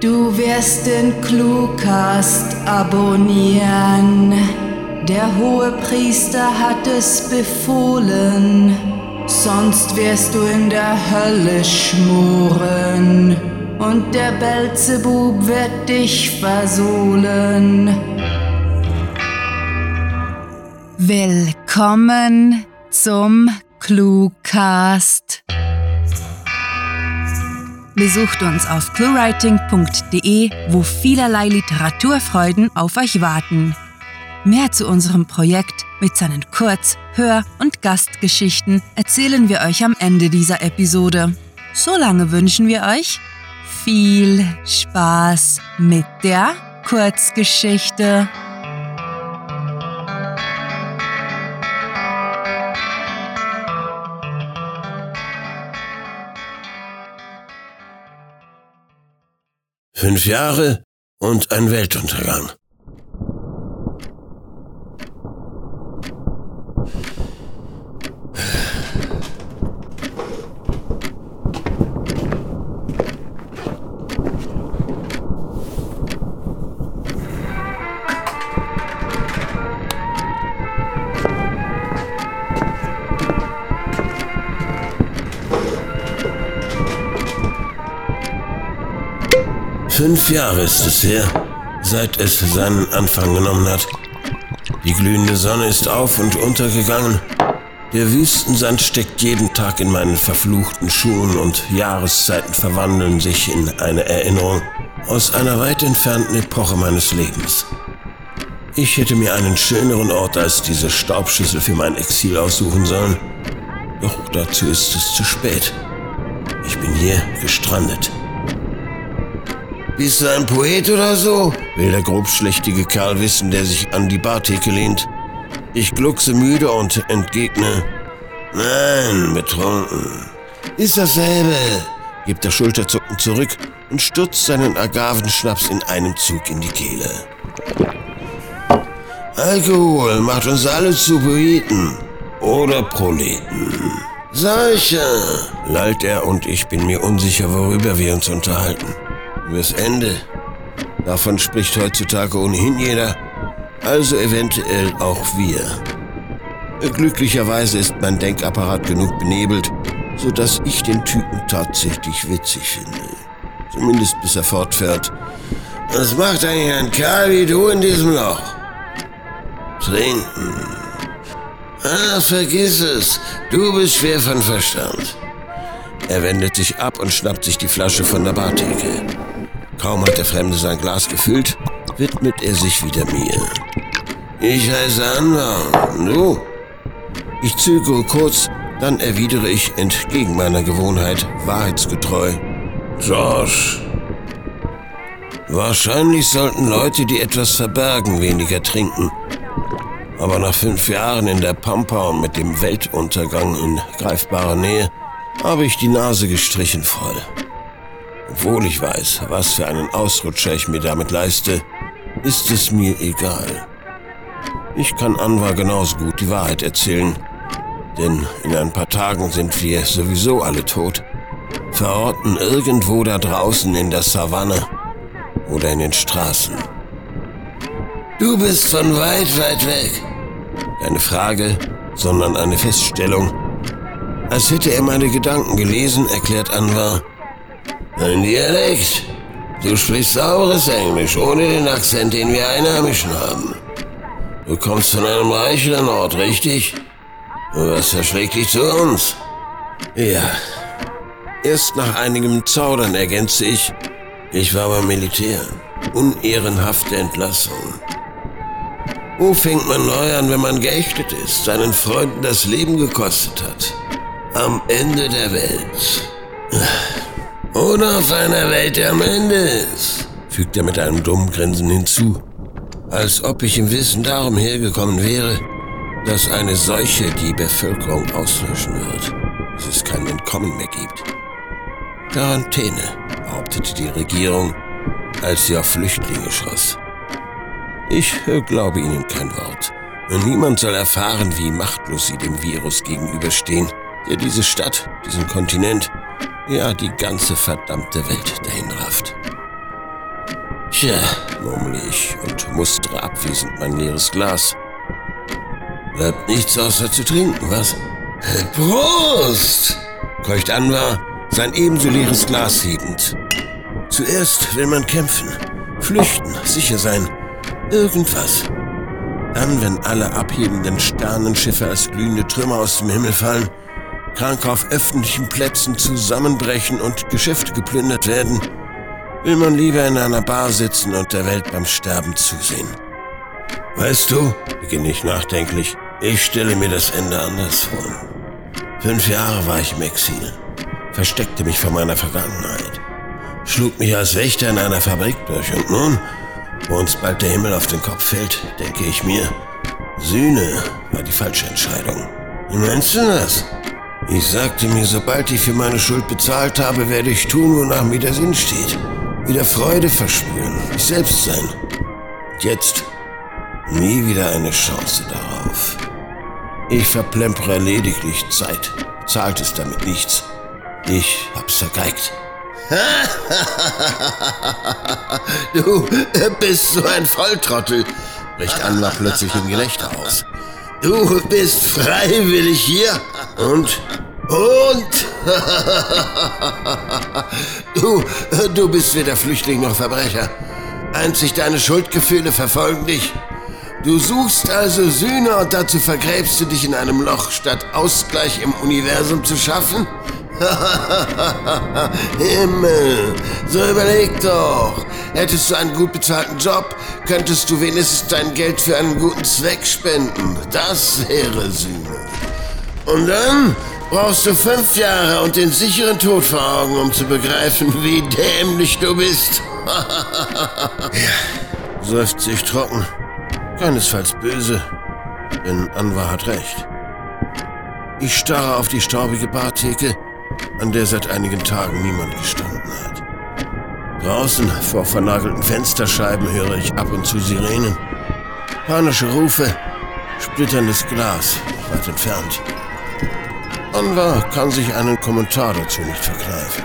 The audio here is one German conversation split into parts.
Du wirst den Cluecast abonnieren. Der hohe Priester hat es befohlen, sonst wirst du in der Hölle schmoren und der Belzebub wird dich versohlen. Willkommen zum Cluecast. Besucht uns auf cluewriting.de, wo vielerlei Literaturfreuden auf euch warten. Mehr zu unserem Projekt mit seinen Kurz-, Hör- und Gastgeschichten erzählen wir euch am Ende dieser Episode. Solange wünschen wir euch viel Spaß mit der Kurzgeschichte. Fünf Jahre und ein Weltuntergang. Fünf Jahre ist es her, seit es seinen Anfang genommen hat. Die glühende Sonne ist auf und untergegangen. Der Wüstensand steckt jeden Tag in meinen verfluchten Schuhen und Jahreszeiten verwandeln sich in eine Erinnerung aus einer weit entfernten Epoche meines Lebens. Ich hätte mir einen schöneren Ort als diese Staubschüssel für mein Exil aussuchen sollen. Doch dazu ist es zu spät. Ich bin hier gestrandet. Bist du ein Poet oder so? will der grobschlächtige Kerl wissen, der sich an die Bartheke lehnt. Ich gluckse müde und entgegne. Nein, betrunken. Ist dasselbe, gibt der Schulterzucken zurück und stürzt seinen Agavenschnaps in einem Zug in die Kehle. Alkohol macht uns alle zu Poeten oder Proleten. Solche, lallt er und ich bin mir unsicher, worüber wir uns unterhalten übers Ende. Davon spricht heutzutage ohnehin jeder, also eventuell auch wir. Glücklicherweise ist mein Denkapparat genug benebelt, sodass ich den Typen tatsächlich witzig finde. Zumindest bis er fortfährt. Was macht eigentlich ein Kerl wie du in diesem Loch? Trinken. Ah, vergiss es. Du bist schwer von Verstand. Er wendet sich ab und schnappt sich die Flasche von der Bartheke. Kaum hat der Fremde sein Glas gefüllt, widmet er sich wieder mir. Ich heiße Anwar. Du? Ich zögere kurz, dann erwidere ich entgegen meiner Gewohnheit wahrheitsgetreu. Josh. Wahrscheinlich sollten Leute, die etwas verbergen, weniger trinken. Aber nach fünf Jahren in der Pampa und mit dem Weltuntergang in greifbarer Nähe habe ich die Nase gestrichen voll. Obwohl ich weiß, was für einen Ausrutscher ich mir damit leiste, ist es mir egal. Ich kann Anwar genauso gut die Wahrheit erzählen, denn in ein paar Tagen sind wir sowieso alle tot, verorten irgendwo da draußen in der Savanne oder in den Straßen. Du bist von weit, weit weg. Keine Frage, sondern eine Feststellung. Als hätte er meine Gedanken gelesen, erklärt Anwar, ein Dialekt. Du sprichst sauberes Englisch, ohne den Akzent, den wir Einheimischen haben. Du kommst von einem reicheren Ort, richtig? Was verschlägt dich zu uns? Ja. Erst nach einigem Zaudern ergänze ich, ich war beim Militär. Unehrenhafte Entlassung. Wo fängt man neu an, wenn man geächtet ist, seinen Freunden das Leben gekostet hat? Am Ende der Welt. Oder auf einer Welt, Ende ist, fügt er mit einem dummen Grinsen hinzu, als ob ich im Wissen darum hergekommen wäre, dass eine Seuche die Bevölkerung auslöschen wird, dass es kein Entkommen mehr gibt. Quarantäne, behauptete die Regierung, als sie auf Flüchtlinge schoss. Ich glaube ihnen kein Wort. Und niemand soll erfahren, wie machtlos sie dem Virus gegenüberstehen, der diese Stadt, diesen Kontinent ja die ganze verdammte Welt dahin rafft. Tja, murmle ich und mustere abwesend mein leeres Glas. Bleibt nichts außer zu trinken, was? Prost! keucht Anwar, sein ebenso leeres Glas hebend. Zuerst will man kämpfen, flüchten, sicher sein, irgendwas. Dann, wenn alle abhebenden Sternenschiffe als glühende Trümmer aus dem Himmel fallen, krank auf öffentlichen Plätzen zusammenbrechen und Geschäfte geplündert werden, will man lieber in einer Bar sitzen und der Welt beim Sterben zusehen. Weißt du, beginne ich nachdenklich, ich stelle mir das Ende anders vor. Fünf Jahre war ich im Exil, versteckte mich vor meiner Vergangenheit, schlug mich als Wächter in einer Fabrik durch und nun, wo uns bald der Himmel auf den Kopf fällt, denke ich mir, Sühne war die falsche Entscheidung. Wie meinst du das? Ich sagte mir, sobald ich für meine Schuld bezahlt habe, werde ich tun, wonach mir der Sinn steht wieder Freude verspüren, ich selbst sein. Und jetzt nie wieder eine Chance darauf. Ich verplempere lediglich Zeit, zahlt es damit nichts. Ich hab's vergeigt. du bist so ein Volltrottel, bricht Anna plötzlich in Gelächter aus. Du bist freiwillig hier und und du, du bist weder Flüchtling noch Verbrecher. Einzig deine Schuldgefühle verfolgen dich. Du suchst also Sühne und dazu vergräbst du dich in einem Loch, statt Ausgleich im Universum zu schaffen? Himmel, so überleg doch. Hättest du einen gut bezahlten Job, könntest du wenigstens dein Geld für einen guten Zweck spenden. Das wäre Sühne. Und dann brauchst du fünf Jahre und den sicheren Tod vor Augen, um zu begreifen, wie dämlich du bist. ja, seufzt sich trocken. Keinesfalls böse, denn Anwar hat recht. Ich starre auf die staubige Bartheke, an der seit einigen Tagen niemand gestanden hat. Draußen vor vernagelten Fensterscheiben höre ich ab und zu Sirenen. Panische Rufe, splitterndes Glas, weit entfernt. Anwar kann sich einen Kommentar dazu nicht verkneifen.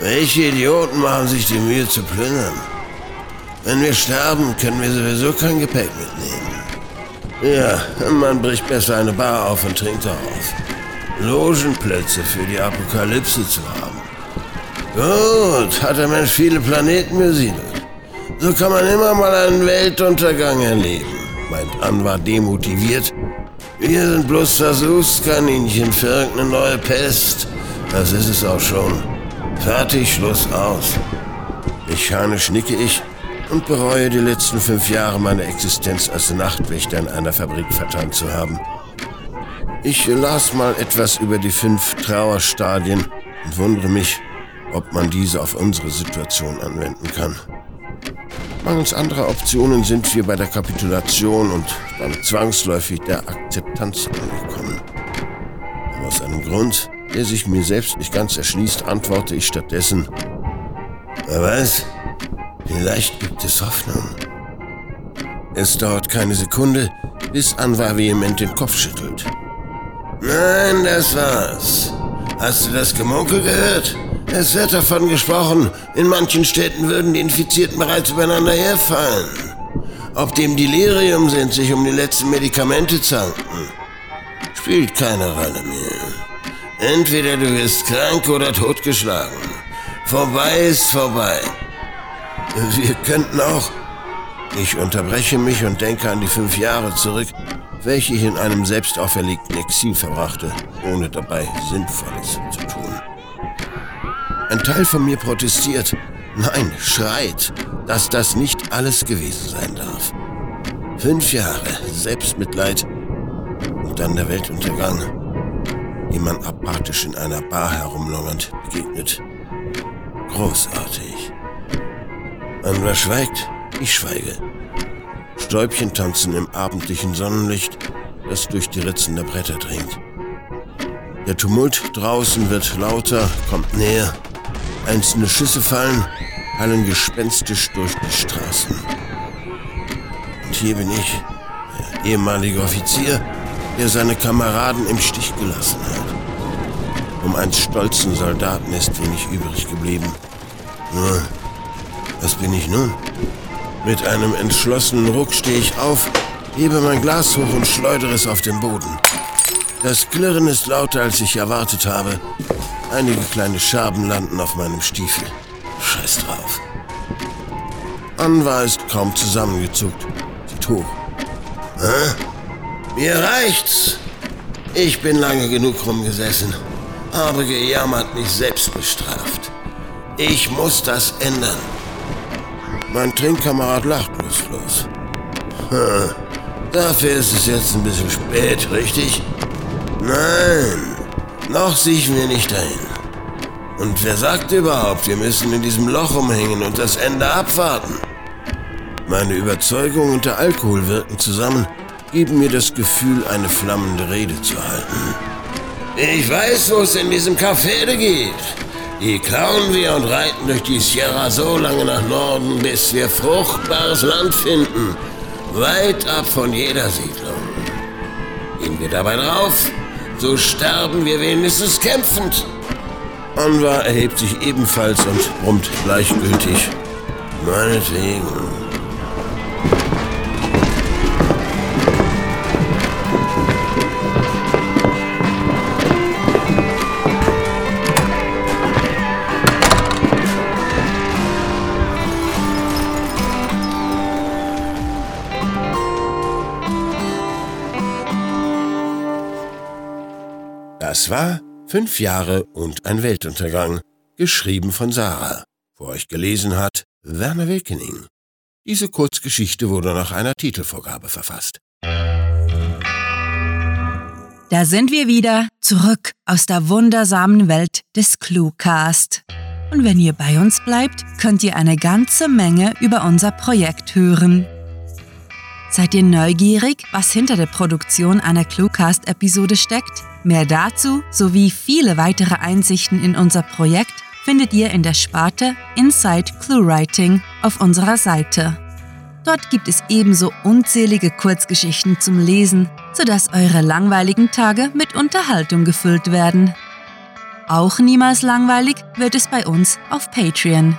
Welche Idioten machen sich die Mühe zu plündern? Wenn wir sterben, können wir sowieso kein Gepäck mitnehmen. Ja, man bricht besser eine Bar auf und trinkt darauf. Logenplätze für die Apokalypse zu haben. Gut, hat der Mensch viele Planeten besiedelt. So kann man immer mal einen Weltuntergang erleben, meint Anwar demotiviert wir sind bloß Versuchskaninchen für irgendeine neue Pest. Das ist es auch schon. Fertig, Schluss, aus. Mechanisch nicke ich und bereue die letzten fünf Jahre meiner Existenz als Nachtwächter in einer Fabrik vertan zu haben. Ich las mal etwas über die fünf Trauerstadien und wundere mich, ob man diese auf unsere Situation anwenden kann. Mangels anderer Optionen sind wir bei der Kapitulation und dann zwangsläufig der Akzeptanz angekommen. Aber aus einem Grund, der sich mir selbst nicht ganz erschließt, antworte ich stattdessen, wer weiß, vielleicht gibt es Hoffnung. Es dauert keine Sekunde, bis Anwar vehement den Kopf schüttelt. Nein, das war's. Hast du das Gemunkel gehört? Es wird davon gesprochen, in manchen Städten würden die Infizierten bereits übereinander herfallen. Ob die im Delirium sind, sich um die letzten Medikamente zanken, spielt keine Rolle mehr. Entweder du wirst krank oder totgeschlagen. Vorbei ist vorbei. Wir könnten auch... Ich unterbreche mich und denke an die fünf Jahre zurück, welche ich in einem selbst auferlegten Exil verbrachte, ohne dabei Sinnvolles zu tun. Ein Teil von mir protestiert, nein, schreit, dass das nicht alles gewesen sein darf. Fünf Jahre Selbstmitleid und dann der Weltuntergang, wie man apathisch in einer Bar herumlungernd begegnet. Großartig. Anwar schweigt, ich schweige. Stäubchen tanzen im abendlichen Sonnenlicht, das durch die Ritzen der Bretter dringt. Der Tumult draußen wird lauter, kommt näher. Einzelne Schüsse fallen, hallen gespenstisch durch die Straßen. Und hier bin ich, der ehemalige Offizier, der seine Kameraden im Stich gelassen hat. Um einen stolzen Soldaten ist wenig übrig geblieben. Nur, Was bin ich nun? Mit einem entschlossenen Ruck stehe ich auf, hebe mein Glas hoch und schleudere es auf den Boden. Das Klirren ist lauter, als ich erwartet habe. Einige kleine Scherben landen auf meinem Stiefel. Scheiß drauf. Anwa ist kaum zusammengezuckt. Sieht hoch. Hä? Mir reicht's. Ich bin lange genug rumgesessen, habe gejammert, mich selbst bestraft. Ich muss das ändern. Mein Trinkkamerad lacht bloß Hm. Dafür ist es jetzt ein bisschen spät, richtig? Nein, noch siechen wir nicht dahin. Und wer sagt überhaupt, wir müssen in diesem Loch umhängen und das Ende abwarten? Meine Überzeugung und der Alkohol wirken zusammen, geben mir das Gefühl, eine flammende Rede zu halten. Ich weiß, wo es in diesem Café geht. Die klauen wir und reiten durch die Sierra so lange nach Norden, bis wir fruchtbares Land finden, weit ab von jeder Siedlung. Gehen wir dabei drauf, so sterben wir wenigstens kämpfend. Anwar erhebt sich ebenfalls und brummt gleichgültig. Meinetwegen. Das war Fünf Jahre und ein Weltuntergang, geschrieben von Sarah. Vor euch gelesen hat Werner Wilkening. Diese Kurzgeschichte wurde nach einer Titelvorgabe verfasst. Da sind wir wieder, zurück aus der wundersamen Welt des Cluecast. Und wenn ihr bei uns bleibt, könnt ihr eine ganze Menge über unser Projekt hören. Seid ihr neugierig, was hinter der Produktion einer Cluecast-Episode steckt? Mehr dazu sowie viele weitere Einsichten in unser Projekt findet ihr in der Sparte Inside ClueWriting auf unserer Seite. Dort gibt es ebenso unzählige Kurzgeschichten zum Lesen, sodass eure langweiligen Tage mit Unterhaltung gefüllt werden. Auch niemals langweilig wird es bei uns auf Patreon.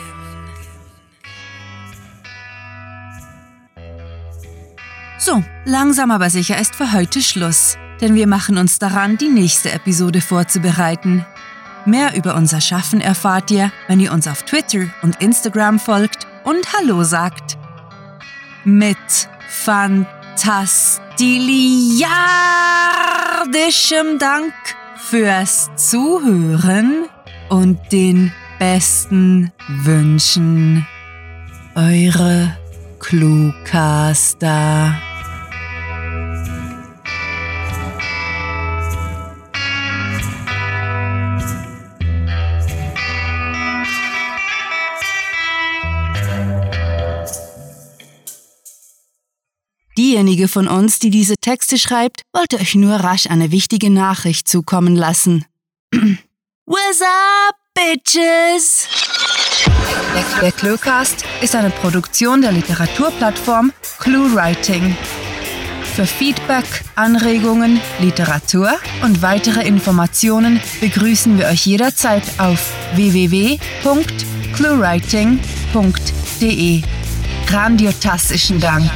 So, langsam aber sicher ist für heute Schluss, denn wir machen uns daran, die nächste Episode vorzubereiten. Mehr über unser Schaffen erfahrt ihr, wenn ihr uns auf Twitter und Instagram folgt und Hallo sagt. Mit fantastiliardischem Dank fürs Zuhören und den besten Wünschen. Eure Cluecaster. Diejenige von uns, die diese Texte schreibt, wollte euch nur rasch eine wichtige Nachricht zukommen lassen. What's up, bitches? Der, Cluecast ist eine Produktion der Literaturplattform ClueWriting. Für Feedback, Anregungen, Literatur und weitere Informationen begrüßen wir euch jederzeit auf www.cluewriting.de. Grandiotastischen Dank.